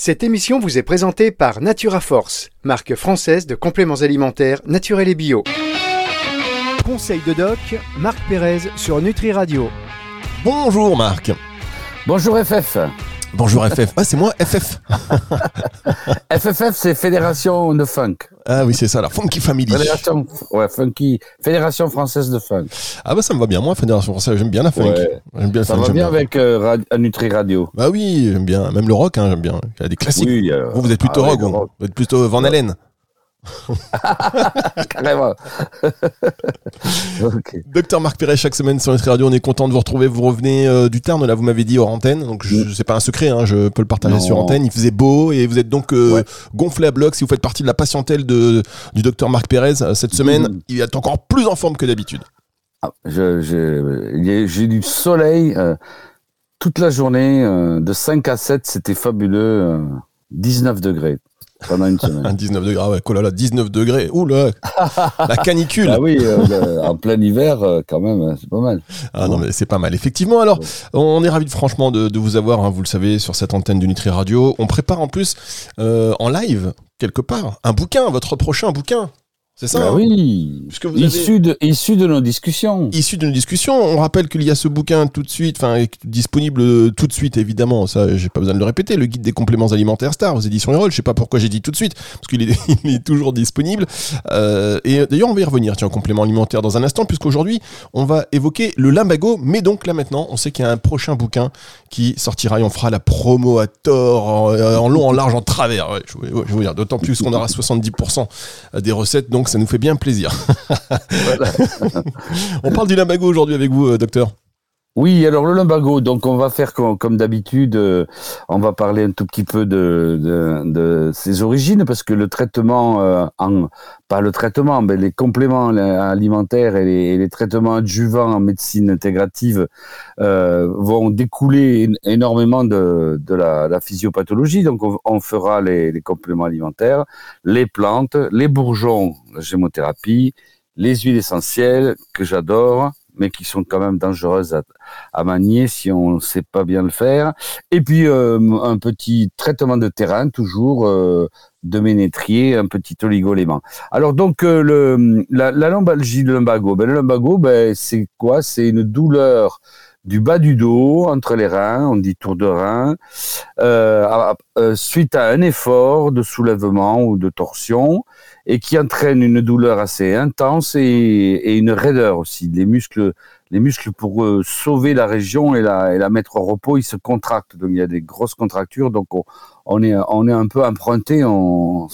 Cette émission vous est présentée par Natura Force, marque française de compléments alimentaires naturels et bio. Conseil de doc, Marc Pérez sur Nutri Radio. Bonjour Marc. Bonjour FF. Bonjour FF. Ah, c'est moi FF. FFF, c'est Fédération de Funk. Ah oui, c'est ça, la Funky Family. Fédération, ouais, Funky, Fédération Française de Funk. Ah bah ça me va bien, moi, Fédération Française, j'aime bien la funk. Ouais. J'aime bien le Ça funk, va j'aime bien avec euh, Rad- Nutri Radio. Bah oui, j'aime bien. Même le rock, hein, j'aime bien. Il y a des classiques. Oui, euh, vous, vous êtes plutôt ah ouais, rock, le rock. Vous êtes plutôt Van Halen. carrément. Docteur Marc Perret, chaque semaine sur Nutri Radio, on est content de vous retrouver. Vous revenez euh, du Tarn, là, vous m'avez dit hors antenne. Donc, je, c'est pas un secret, hein, je peux le partager Non. sur antenne. Il faisait beau et vous êtes donc euh, Ouais. gonflé à bloc. Si vous faites partie de la patientèle de, du docteur Marc Pérez, euh, cette semaine, Mhm. il est encore plus en forme que d'habitude. Ah, je- J'ai du soleil euh, toute la journée, euh, de 5 à 7, c'était fabuleux. euh, 19 degrés pendant une Un semaine. 19 degrés, ah ouais, oh là là, 19 degrés. Ouh là, la canicule. ah oui, euh, le- en plein hiver, euh, quand même, euh, c'est pas mal. Ah non, mais c'est pas mal. Effectivement, alors, on est ravis franchement de, de vous avoir, hein, vous le savez, sur cette antenne du Nutri Radio. On prépare en plus, euh, en live, quelque part, un bouquin, votre prochain bouquin. C'est ça. Ah hein oui, avez- issu, de, issu de nos discussions. Issu d'une discussion, on rappelle qu'il y a ce bouquin tout de suite, enfin disponible euh, tout de suite évidemment, ça j'ai pas besoin de le répéter, le guide des compléments alimentaires Star aux éditions Erol, je sais pas pourquoi j'ai dit tout de suite, parce qu'il est, il est toujours disponible. Euh, et d'ailleurs on va y revenir, tiens, en complément alimentaire dans un instant, puisqu'aujourd'hui on va évoquer le limbago, mais donc là maintenant on sait qu'il y a un prochain bouquin qui sortira et on fera la promo à tort, en, euh, en long, en large, en travers, ouais, je, ouais, je vous dire, d'autant plus qu'on aura 70% des recettes, donc ça nous fait bien plaisir. On parle du limbago aujourd'hui avec vous, euh, docteur. Oui, alors le lumbago, donc on va faire comme, d'habitude, euh, on va parler un tout petit peu de, ses origines, parce que le traitement, euh, en, pas le traitement, mais les compléments alimentaires et les, traitements adjuvants en médecine intégrative euh, vont découler énormément de, la, physiopathologie. Donc on, on fera les, les compléments alimentaires, les plantes, les bourgeons, la gémothérapie, les huiles essentielles que j'adore, mais qui sont quand même dangereuses à, à manier si on ne sait pas bien le faire. Et puis euh, un petit traitement de terrain, toujours euh, de ménétrier, un petit oligolément. Alors donc euh, le, la, la lombalgie, le lumbago, ben, le lumbago, ben, c'est quoi? C'est une douleur du bas du dos, entre les reins, on dit tour de rein, euh, euh, suite à un effort de soulèvement ou de torsion, et qui entraîne une douleur assez intense et, une raideur aussi. Les muscles, les muscles pour euh, sauver la région et la, et la mettre au repos, ils se contractent. Donc il y a des grosses contractures. Donc on, est, on est un peu emprunté, on,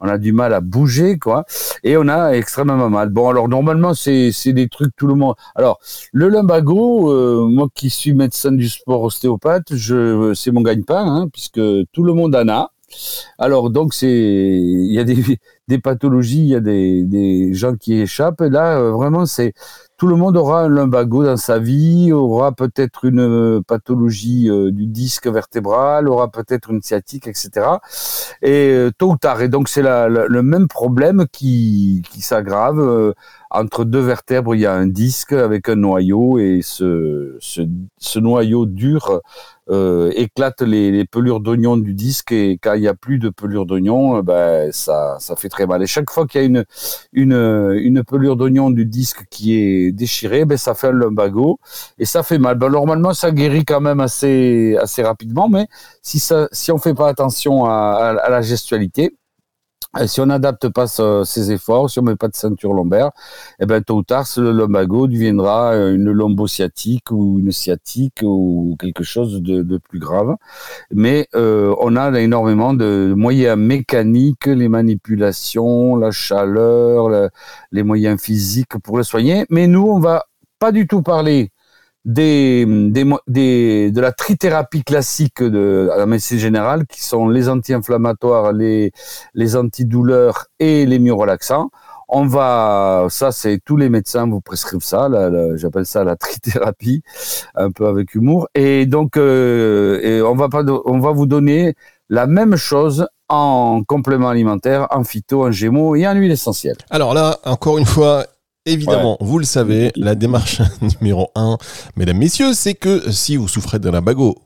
a du mal à bouger, quoi. Et on a extrêmement mal. Bon, alors normalement c'est, des trucs tout le monde. Alors le lumbago, euh, moi qui suis médecin du sport ostéopathe, c'est mon gagne-pain, hein, puisque tout le monde en a. Alors donc c'est, il y a des, pathologies, il y a des, gens qui échappent. Là, euh, vraiment, c'est tout le monde aura un lumbago dans sa vie, aura peut-être une euh, pathologie euh, du disque vertébral, aura peut-être une sciatique, etc. Et tôt ou tard. Et donc c'est le même problème qui, s'aggrave. entre deux vertèbres, il y a un disque avec un noyau et ce, ce noyau dur euh, éclate les, les pelures d'oignon du disque et quand il n'y a plus de pelure d'oignon, euh, ben, ça, ça fait très mal. Et chaque fois qu'il y a une, une, une pelure d'oignon du disque qui est déchirée, ben, ça fait un lumbago et ça fait mal. Ben, normalement, ça guérit quand même assez, assez rapidement, mais si, ça, si on fait pas attention à, à la gestualité, si on n'adapte pas ses efforts, si on met pas de ceinture lombaire, eh ben tôt ou tard, ce lumbago deviendra une lombosciatique ou une sciatique ou quelque chose de, plus grave. Mais euh, on a énormément de moyens mécaniques, les manipulations, la chaleur, le- les moyens physiques pour le soigner. Mais nous, on va pas du tout parler de la trithérapie classique de la médecine générale, qui sont les anti-inflammatoires, les, les antidouleurs et les myorelaxants. On va, ça c'est tous les médecins vous prescrivent ça, j'appelle ça la trithérapie, un peu avec humour. Et donc, euh, on va pas, on va vous donner la même chose en complément alimentaire, en phyto, en gémeaux et en huile essentielle. Alors là, encore une fois, Évidemment, vous le savez, la démarche numéro un, mesdames, messieurs, c'est que si vous souffrez d'un lumbago,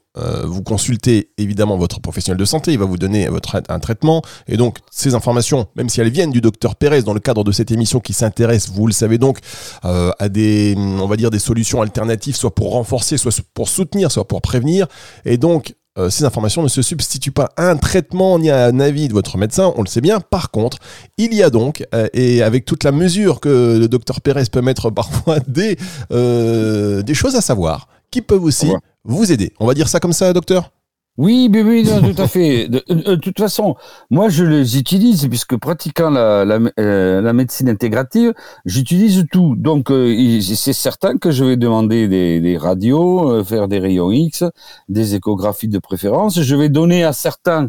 vous consultez évidemment votre professionnel de santé, il va vous donner votre, un traitement, et donc ces informations, même si elles viennent du docteur Pérez dans le cadre de cette émission qui s'intéresse, vous le savez donc, à des, on va dire, des solutions alternatives, soit pour renforcer, soit pour soutenir, soit pour prévenir, et donc euh, ces informations ne se substituent pas à un traitement ni à un avis de votre médecin, on le sait bien. Par contre, il y a donc, euh, et avec toute la mesure que le docteur Pérez peut mettre parfois, des, euh, des choses à savoir qui peuvent aussi vous aider. On va dire ça comme ça, docteur? Oui, oui, oui tout à fait. De, toute façon, moi, je les utilise puisque pratiquant la, la médecine intégrative, j'utilise tout. Donc, c'est certain que je vais demander des radios, faire des rayons X, des échographies de préférence. Je vais donner à certains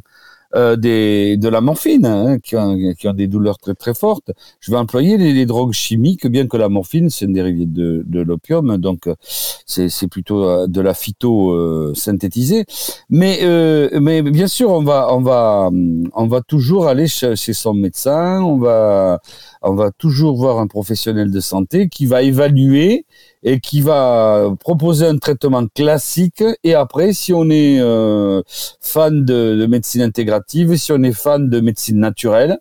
euh, des, de la morphine, hein, qui, ont, qui, ont, des douleurs très très fortes. Je vais employer les, drogues chimiques, bien que la morphine c'est un dérivé de, de l'opium, donc euh, c'est plutôt euh, de la phyto euh, synthétisée. Mais mais bien sûr, on va on va on va toujours aller chez, chez son médecin, on va on va toujours voir un professionnel de santé qui va évaluer et qui va proposer un traitement classique. Et après, si on est euh, fan de, de, médecine intégrative, si on est fan de médecine naturelle,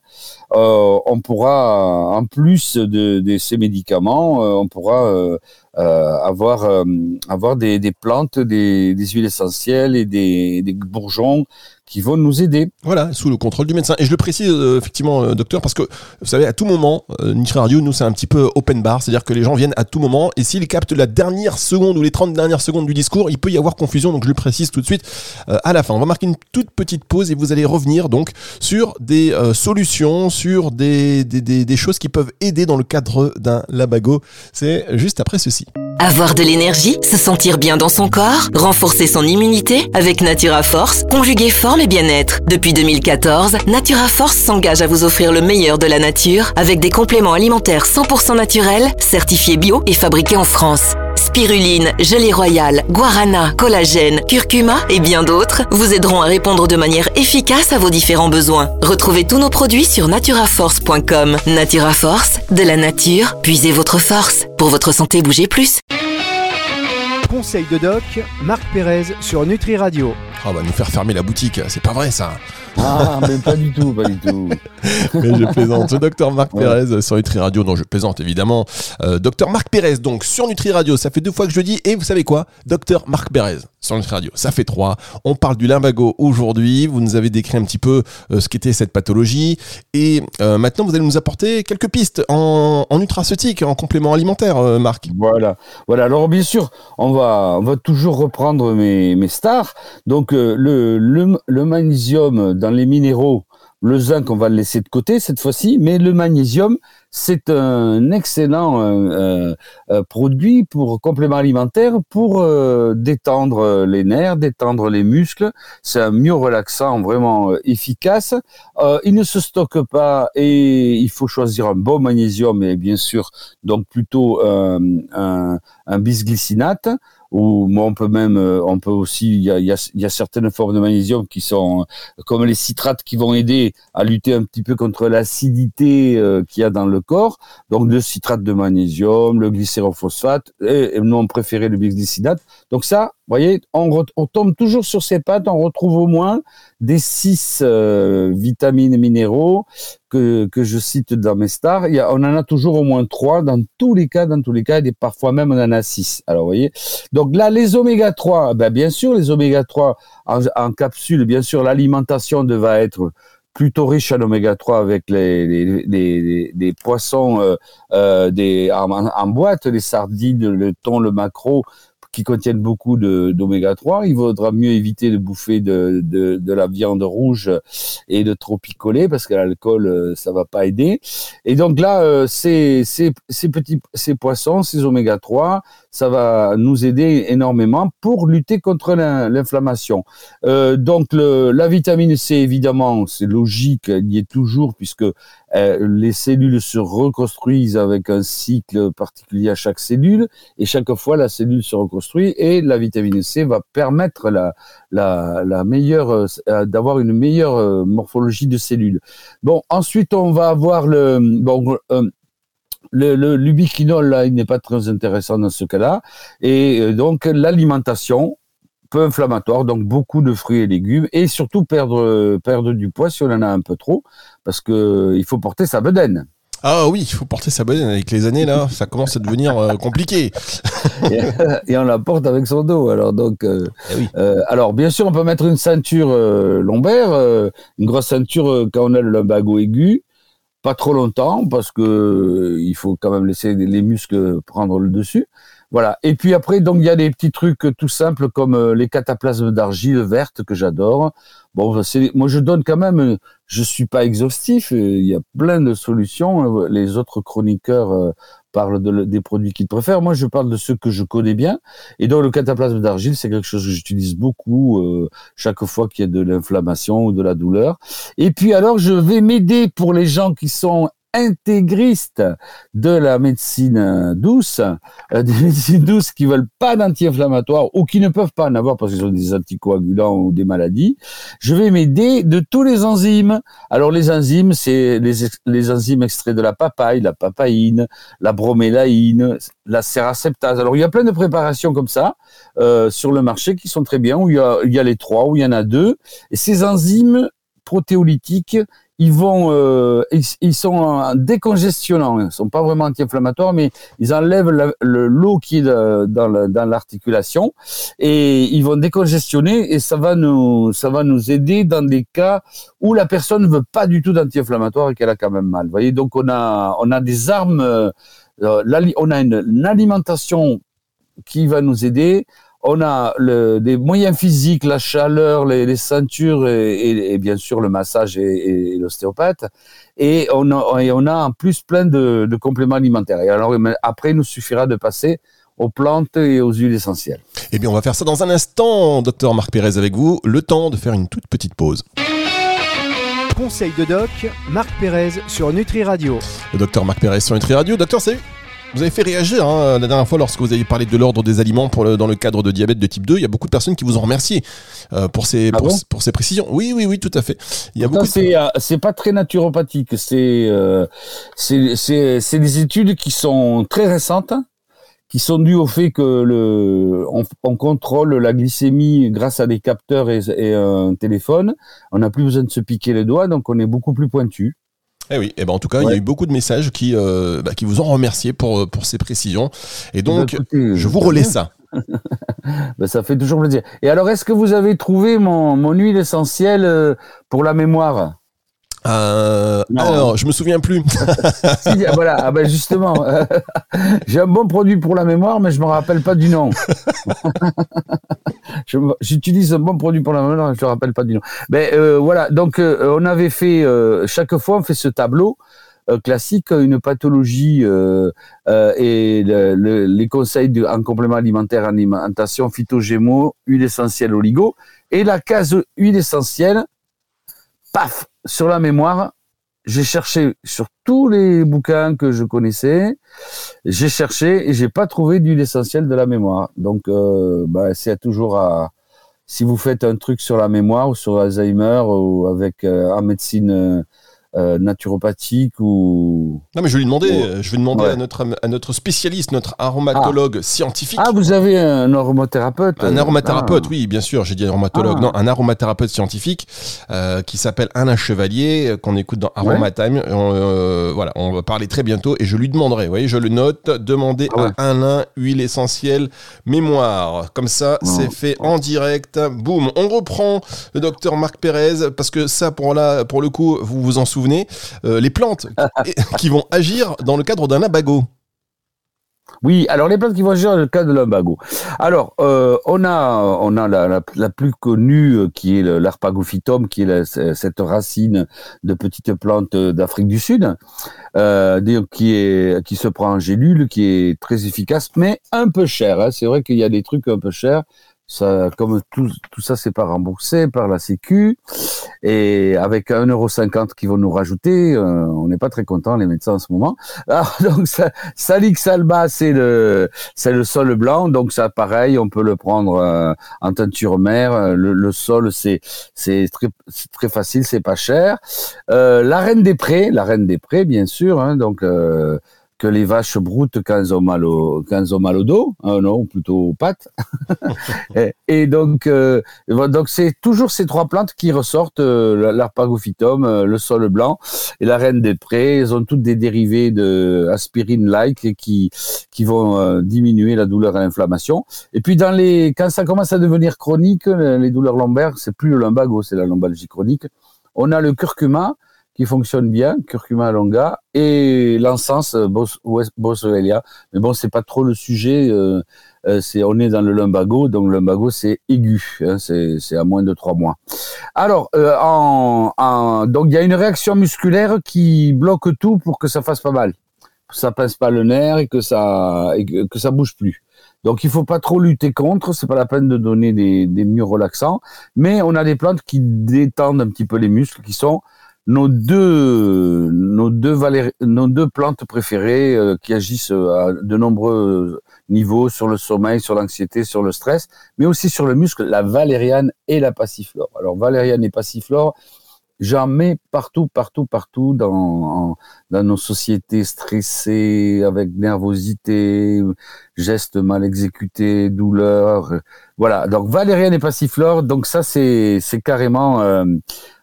euh, on pourra, en plus de, de ces médicaments, euh, on pourra euh, euh, avoir avoir des, des plantes, des, des, huiles essentielles et des, des bourgeons qui vont nous aider. Voilà, sous le contrôle du médecin. Et je le précise euh, effectivement, euh, docteur, parce que vous savez, à tout moment, euh, Nitri Radio, nous, c'est un petit peu open bar, c'est-à-dire que les gens viennent à tout moment, et s'ils captent la dernière seconde ou les 30 dernières secondes du discours, il peut y avoir confusion, donc je le précise tout de suite à la fin. On va marquer une toute petite pause et vous allez revenir donc sur des solutions, sur des, des, des, des choses qui peuvent aider dans le cadre d'un labago. C'est juste après ceci. Avoir de l'énergie, se sentir bien dans son corps, renforcer son immunité avec Natura Force, conjuguer forme et bien-être. Depuis 2014, Natura Force s'engage à vous offrir le meilleur de la nature avec des compléments alimentaires 100% naturels, certifiés bio et fabriqués en France. Spiruline, gelée royale, guarana, collagène, curcuma et bien d'autres vous aideront à répondre de manière efficace à vos différents besoins. Retrouvez tous nos produits sur naturaforce.com. Natura Force, de la nature, puisez votre force. Pour votre santé, bougez plus. Conseil de doc, Marc Pérez sur Nutri Radio. Ah bah nous faire fermer la boutique, c'est pas vrai ça. Ah, mais pas du tout, pas du tout. mais je plaisante. Docteur Marc Pérez sur Nutri Radio. Non, je plaisante évidemment. Euh, docteur Marc Pérez, donc sur Nutri Radio. Ça fait deux fois que je le dis. Et vous savez quoi? Docteur Marc Pérez sur Nutri Radio. Ça fait trois. On parle du limbago aujourd'hui. Vous nous avez décrit un petit peu euh, ce qu'était cette pathologie. Et euh, maintenant, vous allez nous apporter quelques pistes en, en nutraceutique, en complément alimentaire, euh, Marc. Voilà. Voilà. Alors, bien sûr, on va, on va toujours reprendre mes, mes stars. Donc, euh, le, le, le magnésium dans les minéraux, le zinc, on va le laisser de côté cette fois-ci, mais le magnésium, c'est un excellent euh, euh, produit pour complément alimentaire pour euh, détendre les nerfs, détendre les muscles. C'est un mieux relaxant vraiment euh, efficace. il ne se stocke pas et il faut choisir un bon magnésium et bien sûr donc plutôt un bisglycinate ou moi on peut même, euh, on peut aussi, il y a, y, a, y a, certaines formes de magnésium qui sont euh, comme les citrates qui vont aider à lutter un petit peu contre l'acidité euh, qu'il y a dans le corps. Donc le citrate de magnésium, le glycérophosphate, et, et non préféré le bisglycinate. Donc ça, voyez, on, tombe toujours sur ces pattes, on retrouve au moins des six euh, vitamines et minéraux que, je cite dans mes stars. Il y on en a toujours au moins trois dans tous les cas, dans tous les cas, et parfois même on en a six. Alors, vous voyez. Donc là, les oméga 3, ben, bien sûr, les oméga 3 en, capsule, bien sûr, l'alimentation devra être plutôt riche en oméga 3 avec les, poissons euh, euh, en, en, boîte, les sardines, le thon, le maquereau, qui contiennent beaucoup d'oméga 3. Il vaudra mieux éviter de bouffer de, de, de, la viande rouge et de trop picoler parce que l'alcool, euh, ça va pas aider. Et donc là, euh, ces, ces, ces, petits ces poissons, ces oméga 3, ça va nous aider énormément pour lutter contre l'inflammation. Euh, donc la vitamine C, évidemment, c'est logique, elle y est toujours puisque euh, les cellules se reconstruisent avec un cycle particulier à chaque cellule et chaque fois la cellule se reconstruit et la vitamine C va permettre la, meilleure euh, d'avoir une meilleure morphologie de cellules. Bon, ensuite on va avoir le bon le, le l'ubiquinol là, il n'est pas très intéressant dans ce cas-là et donc l'alimentation peu inflammatoire, donc beaucoup de fruits et légumes, et surtout perdre, perdre du poids si on en a un peu trop, parce que il faut porter sa bedaine. Ah oui, il faut porter sa bedaine avec les années là, ça commence à devenir euh, compliqué. et, on la porte avec son dos. Alors donc, euh, eh euh, alors bien sûr, on peut mettre une ceinture lombaire, une grosse ceinture quand on a le lumbago aigu, pas trop longtemps parce que il faut quand même laisser les muscles prendre le dessus. Voilà. Et puis après, donc il y a des petits trucs tout simples comme les cataplasmes d'argile verte que j'adore. Bon, moi je donne quand même, je suis pas exhaustif, il y a plein de solutions. Les autres chroniqueurs euh, parlent de, des produits qu'ils préfèrent. Moi, je parle de ceux que je connais bien. Et donc, le cataplasme d'argile, c'est quelque chose que j'utilise beaucoup euh, chaque fois qu'il y a de l'inflammation ou de la douleur. Et puis, alors, je vais m'aider pour les gens qui sont intégristes de la médecine douce, euh, des médecines douces qui veulent pas d'anti-inflammatoires ou qui ne peuvent pas en avoir parce qu'ils ont des anticoagulants ou des maladies, je vais m'aider de tous les enzymes. Alors les enzymes, c'est les, enzymes extraits de la papaye, la papaïne, la bromélaïne, la séraceptase. Alors il y a plein de préparations comme ça euh, sur le marché qui sont très bien, où il y, a, il y a les trois, où il y en a deux. Et ces enzymes protéolytiques, ils vont, euh, ils, sont décongestionnants. Ils sont pas vraiment anti-inflammatoires, mais ils enlèvent le l'eau qui est dans l'articulation et ils vont décongestionner et ça va nous, ça va nous aider dans des cas où la personne ne veut pas du tout d'anti-inflammatoire et qu'elle a quand même mal. Vous voyez, donc on a, on a des armes, euh, on a une alimentation qui va nous aider on a le, des moyens physiques, la chaleur, les, ceintures et, bien sûr le massage et, l'ostéopathe. Et on, a, on a en plus plein de, compléments alimentaires. Et alors après, il nous suffira de passer aux plantes et aux huiles essentielles. Eh bien, on va faire ça dans un instant, docteur Marc Pérez avec vous. Le temps de faire une toute petite pause. Conseil de doc, Marc Pérez sur Nutri Radio. Le docteur Marc Pérez sur Nutri Radio. Docteur, salut vous avez fait réagir hein, la dernière fois lorsque vous avez parlé de l'ordre des aliments pour dans le cadre de diabète de type 2. Il y a beaucoup de personnes qui vous ont remercié euh, pour, ces, ah pour, ces précisions. Oui, oui, oui, tout à fait. Il y a beaucoup c'est, euh, c'est pas très naturopathique. C'est, euh, c'est, c'est, c'est des études qui sont très récentes qui sont dues au fait que le, on, contrôle la glycémie grâce à des capteurs et, et un téléphone. On n'a plus besoin de se piquer les doigts, donc on est beaucoup plus pointu. Eh oui, eh ben en tout cas, il y a eu beaucoup de messages qui, euh, bah, qui vous ont remercié pour, euh, pour ces précisions. Et donc, bah, je vous relais ça. bah, ça fait toujours plaisir. Et alors, est-ce que vous avez trouvé mon, mon huile essentielle euh, pour la mémoire? Euh, alors, je me souviens plus. voilà, ah ben justement, j'ai un bon produit pour la mémoire, mais je me rappelle pas du nom. J'utilise un bon produit pour la mémoire, mais je me rappelle pas du nom. Mais ben, euh, voilà, donc euh, on avait fait euh, chaque fois on fait ce tableau. classique, une pathologie et les conseils de, en complément alimentaire, alimentation, phytogémo, huile essentielle, oligo, et la case huile essentielle, paf, sur la mémoire, j'ai cherché sur tous les bouquins que je connaissais, j'ai cherché et j'ai pas trouvé d'huile essentielle de la mémoire. Donc, euh, bah, c'est toujours à, si vous faites un truc sur la mémoire ou sur Alzheimer ou avec euh, en médecine euh, euh, naturopathique ou. Non, mais je vais lui demander, euh, je vais demander à, notre, à notre spécialiste, notre aromatologue ah. scientifique. Ah, vous avez un aromathérapeute Un aromathérapeute, ah. oui, bien sûr, j'ai dit aromatologue. Ah. Non, un aromathérapeute scientifique euh, qui s'appelle Alain Chevalier, qu'on écoute dans Aromatime. voilà, on va parler très bientôt et je lui demanderai, vous voyez, je le note, demander à Alain huile essentielle mémoire. Comme ça, c'est fait en direct. Boum, on reprend le docteur Marc Pérez parce que ça, pour, là, pour le coup, vous vous en souvenez euh, les plantes qui vont agir dans le cadre d'un abago. Oui, alors les plantes qui vont agir dans le cadre de l'imbago. Alors, euh, on a, on a la, plus connue euh, qui est l'arpagophytum, qui est cette racine de petites plantes d'Afrique du Sud, qui, est, qui se prend en gélule, qui est très efficace, mais un peu cher. Hein. C'est vrai qu'il y a des trucs un peu chers ça, comme tout, tout ça, c'est pas remboursé par la Sécu, et avec 1,50€ qu'ils vont nous rajouter, euh, on n'est pas très content les médecins en ce moment. Alors, donc, ça, Salix alba, c'est le, c'est le sol blanc, donc ça, pareil, on peut le prendre euh, en teinture mère. Le, le sol, c'est, c'est très, très facile, c'est pas cher. Euh, la reine des prés, la reine des prés, bien sûr, hein, donc que les vaches broutent quand elles ont mal au, quand elles ont mal au dos, hein, non, plutôt aux pattes. et, donc, euh, donc c'est toujours ces trois plantes qui ressortent, euh, l'arpagophytum, euh, le sol blanc et la reine des prés. Elles ont toutes des dérivés de aspirine-like qui, qui vont diminuer la douleur et l'inflammation. Et puis dans les, quand ça commence à devenir chronique, les douleurs lombaires, c'est plus le lumbago, c'est la lombalgie chronique. On a le curcuma, qui fonctionne bien, curcuma longa, et l'encens euh, boswellia. Mais bon, c'est pas trop le sujet. Euh, euh, c'est on est dans le lumbago, donc le lumbago c'est aigu, hein, c'est à moins de trois mois. Alors, en, en, donc il y a une réaction musculaire qui bloque tout pour que ça fasse pas mal, que ça pince pas le nerf et que ça et que, ça bouge plus. Donc il faut pas trop lutter contre, c'est pas la peine de donner des, des murs relaxants, mais on a des plantes qui détendent un petit peu les muscles, qui sont nos deux, nos deux, nos deux plantes préférées euh, qui agissent à de nombreux niveaux sur le sommeil, sur l'anxiété, sur le stress, mais aussi sur le muscle, la valériane et la passiflore. Alors valériane et passiflore, J'en mets partout, partout, partout dans, dans nos sociétés stressées, avec nervosité, gestes mal exécutés, douleur. Voilà. Donc valériane et passiflore. Donc ça c'est c'est carrément euh,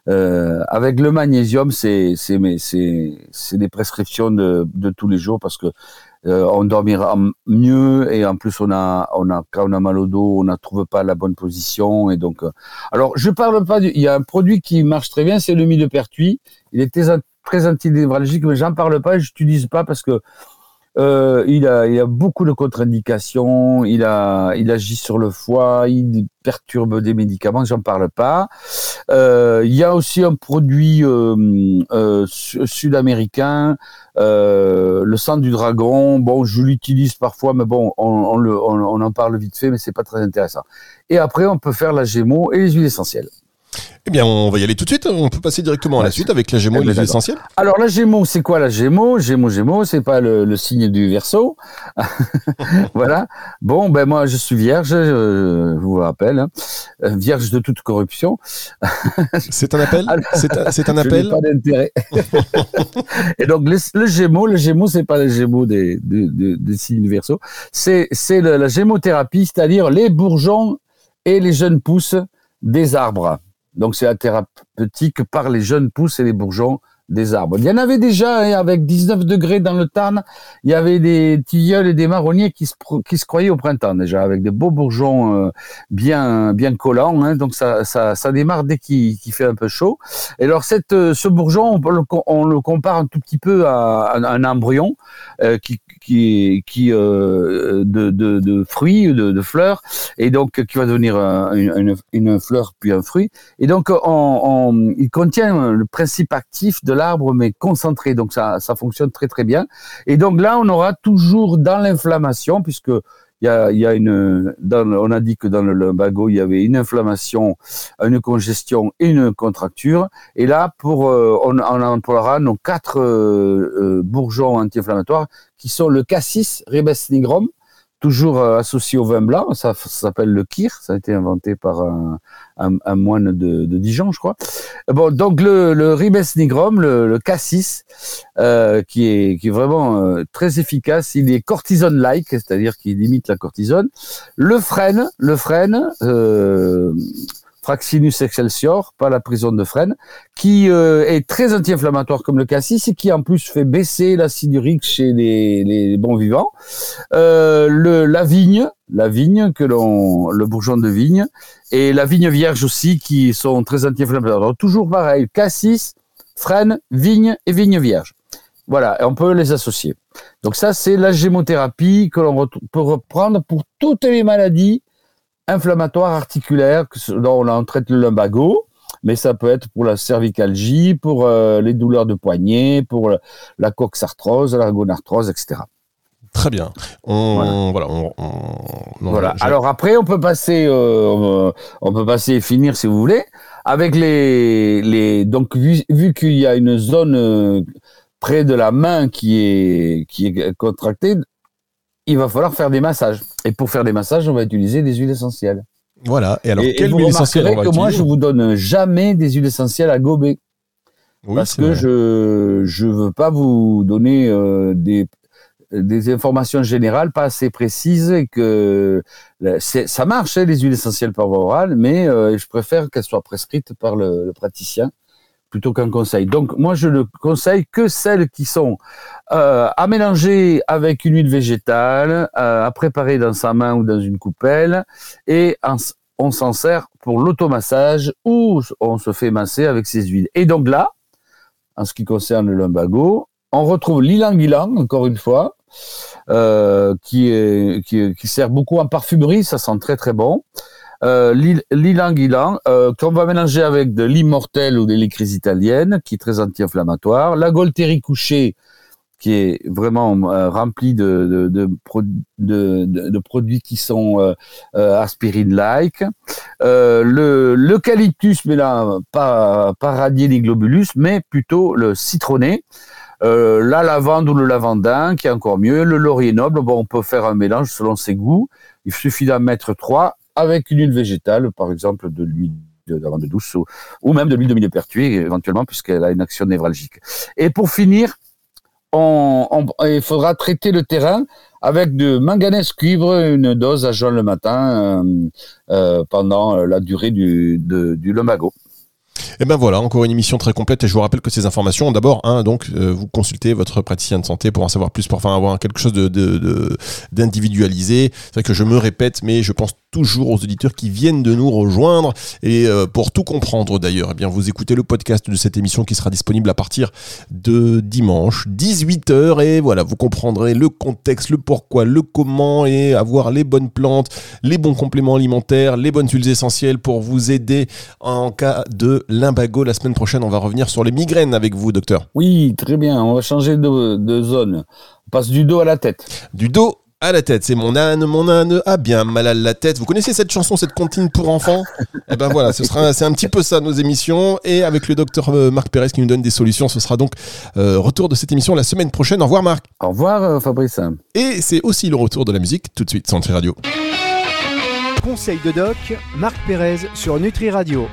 euh, avec le magnésium, c'est des prescriptions de de tous les jours parce que euh, on dormira mieux et en plus on a on a quand on a mal au dos on ne trouve pas la bonne position et donc euh, alors je parle pas du il y a un produit qui marche très bien c'est le millepertuis il est très, très antinévralgique mais j'en parle pas je n'utilise pas parce que euh, il, a, il a beaucoup de contre-indications, il, il agit sur le foie, il perturbe des médicaments, j'en parle pas. Euh, il y a aussi un produit euh, euh sud-américain, euh, le sang du dragon. Bon, je l'utilise parfois, mais bon, on, on, on, on, en parle vite fait, mais c'est pas très intéressant. Et après, on peut faire la gémeaux et les huiles essentielles. Eh bien, on va y aller tout de suite. On peut passer directement à la suite avec la Gémeaux et eh les ben, essentiels. Alors, la Gémeaux, c'est quoi la Gémeaux? Gémeaux, Gémeaux, c'est pas le, signe du Verseau. voilà. Bon, ben moi, je suis vierge, je, vous rappelle, hein. vierge de toute corruption. c'est un appel? C'est un, appel? Pas d'intérêt. et donc, le, Gémeaux, le Gémeaux, c'est pas le Gémeaux des, des, signes du Verseau. C'est c'est la gémothérapie, c'est-à-dire les bourgeons et les jeunes pousses des arbres. Donc c'est la thérapeutique par les jeunes pousses et les bourgeons des arbres. Il y en avait déjà hein, avec 19 degrés dans le Tarn, il y avait des tilleuls et des marronniers qui se, qui se croyaient au printemps déjà, avec des beaux bourgeons euh, bien bien collants. Hein, donc ça, ça, ça démarre dès qu'il fait un peu chaud. Et alors euh, ce bourgeon, on le, on le compare un tout petit peu à, un embryon euh, qui, qui, qui de, de, de, fruits, de, de, fleurs, et donc qui va devenir une, une, fleur puis un fruit. Et donc on, on, il contient le principe actif de l'arbre, mais concentré. Donc ça, ça fonctionne très très bien. Et donc là, on aura toujours dans l'inflammation, puisque il y a, une, on a dit que dans le lumbago, il y avait une inflammation, une congestion et une contracture. Et là, pour, euh, on, on emploiera nos quatre euh, euh, bourgeons anti-inflammatoires qui sont le cassis ribes toujours euh, associé au vin blanc. Ça, s'appelle le kir. Ça a été inventé par un, moine de, Dijon, je crois. Bon, donc le, ribes nigrum, le, cassis, euh, qui est vraiment euh, très efficace. Il est cortisone-like, c'est-à-dire qu'il limite la cortisone. Le frêne, le frêne. Fraxinus excelsior, pas la prison de Fresnes, qui euh, est très anti-inflammatoire comme le cassis et qui en plus fait baisser l'acide urique chez les, les bons vivants. Euh, le, la vigne, la vigne que l'on, le bourgeon de vigne et la vigne vierge aussi qui sont très anti-inflammatoires. toujours pareil, cassis, frêne, vigne et vigne vierge. Voilà, on peut les associer. Donc ça, c'est la gémothérapie que l'on peut reprendre pour toutes les maladies inflammatoire articulaire, dont on traite le lumbago, mais ça peut être pour la cervicalgie, pour euh, les douleurs de poignet, pour la coxarthrose, la gonarthrose, etc. Très bien. On, voilà. voilà, Alors après, on peut passer, euh, on peut passer et finir si vous voulez avec les, les. Donc vu, vu qu'il y a une zone euh, près de la main qui est qui est contractée, il va falloir faire des massages. Et pour faire des massages, on va utiliser des huiles essentielles. Voilà. Et alors, quelle huile essentielle on va que moi, je vous donne jamais des huiles essentielles à gober. parce que je je veux pas vous donner euh, des des informations générales pas assez précises et que ça marche hein, les huiles essentielles par voie orale, mais je préfère qu'elles soient prescrites par le, le praticien plutôt qu'un conseil. Donc moi je ne conseille que celles qui sont euh, à mélanger avec une huile végétale, euh, à préparer dans sa main ou dans une coupelle, et on s'en sert pour l'automassage ou on se fait masser avec ces huiles. Et donc là, en ce qui concerne le lumbago, on retrouve l'ilang-ilang, encore une fois, euh, qui, qui, sert beaucoup en parfumerie, ça sent très très bon euh, l'ilang-ilang, euh, qu'on va mélanger avec de l'immortel ou des licris italiennes, qui est très anti-inflammatoire. La Golteri couchée, qui est vraiment euh, remplie de, de, de, de, de produits qui sont euh, aspirine-like. Le l'eucalyptus, mais là, pas, pas radier mais plutôt le citronné. La lavande ou le lavandin, qui est encore mieux. Le laurier noble, bon, on peut faire un mélange selon ses goûts. Il suffit d'en mettre trois avec une huile végétale, par exemple de l'huile d'amande douce ou, même de l'huile de millepertuis éventuellement puisqu'elle a une action névralgique. Et pour finir, il faudra traiter le terrain avec de manganèse cuivre, une dose à jeun le matin euh, euh, pendant la durée du, de, du lumbago. Et ben voilà, encore une émission très complète et je vous rappelle que ces informations, d'abord, hein, donc euh, vous consultez votre praticien de santé pour en savoir plus, pour enfin avoir quelque chose de d'individualisé. C'est vrai que je me répète, mais je pense toujours aux auditeurs qui viennent de nous rejoindre et euh, pour tout comprendre d'ailleurs, eh bien vous écoutez le podcast de cette émission qui sera disponible à partir de dimanche 18h et voilà, vous comprendrez le contexte, le pourquoi, le comment et avoir les bonnes plantes, les bons compléments alimentaires, les bonnes huiles essentielles pour vous aider en cas de limbago. La semaine prochaine, on va revenir sur les migraines avec vous, docteur. Oui, très bien. On va changer de, de zone. On passe du dos à la tête. Du dos à la tête. C'est mon âne, mon âne a bien mal à la tête. Vous connaissez cette chanson, cette comptine pour enfants? Eh ben voilà, ce sera, c'est un petit peu ça nos émissions. Et avec le docteur euh, Marc Pérez qui nous donne des solutions, ce sera donc euh, retour de cette émission la semaine prochaine. Au revoir Marc. Au revoir euh, Fabrice. Et c'est aussi le retour de la musique tout de suite sur Nutri Radio. Conseil de doc, Marc Pérez sur Nutri Radio.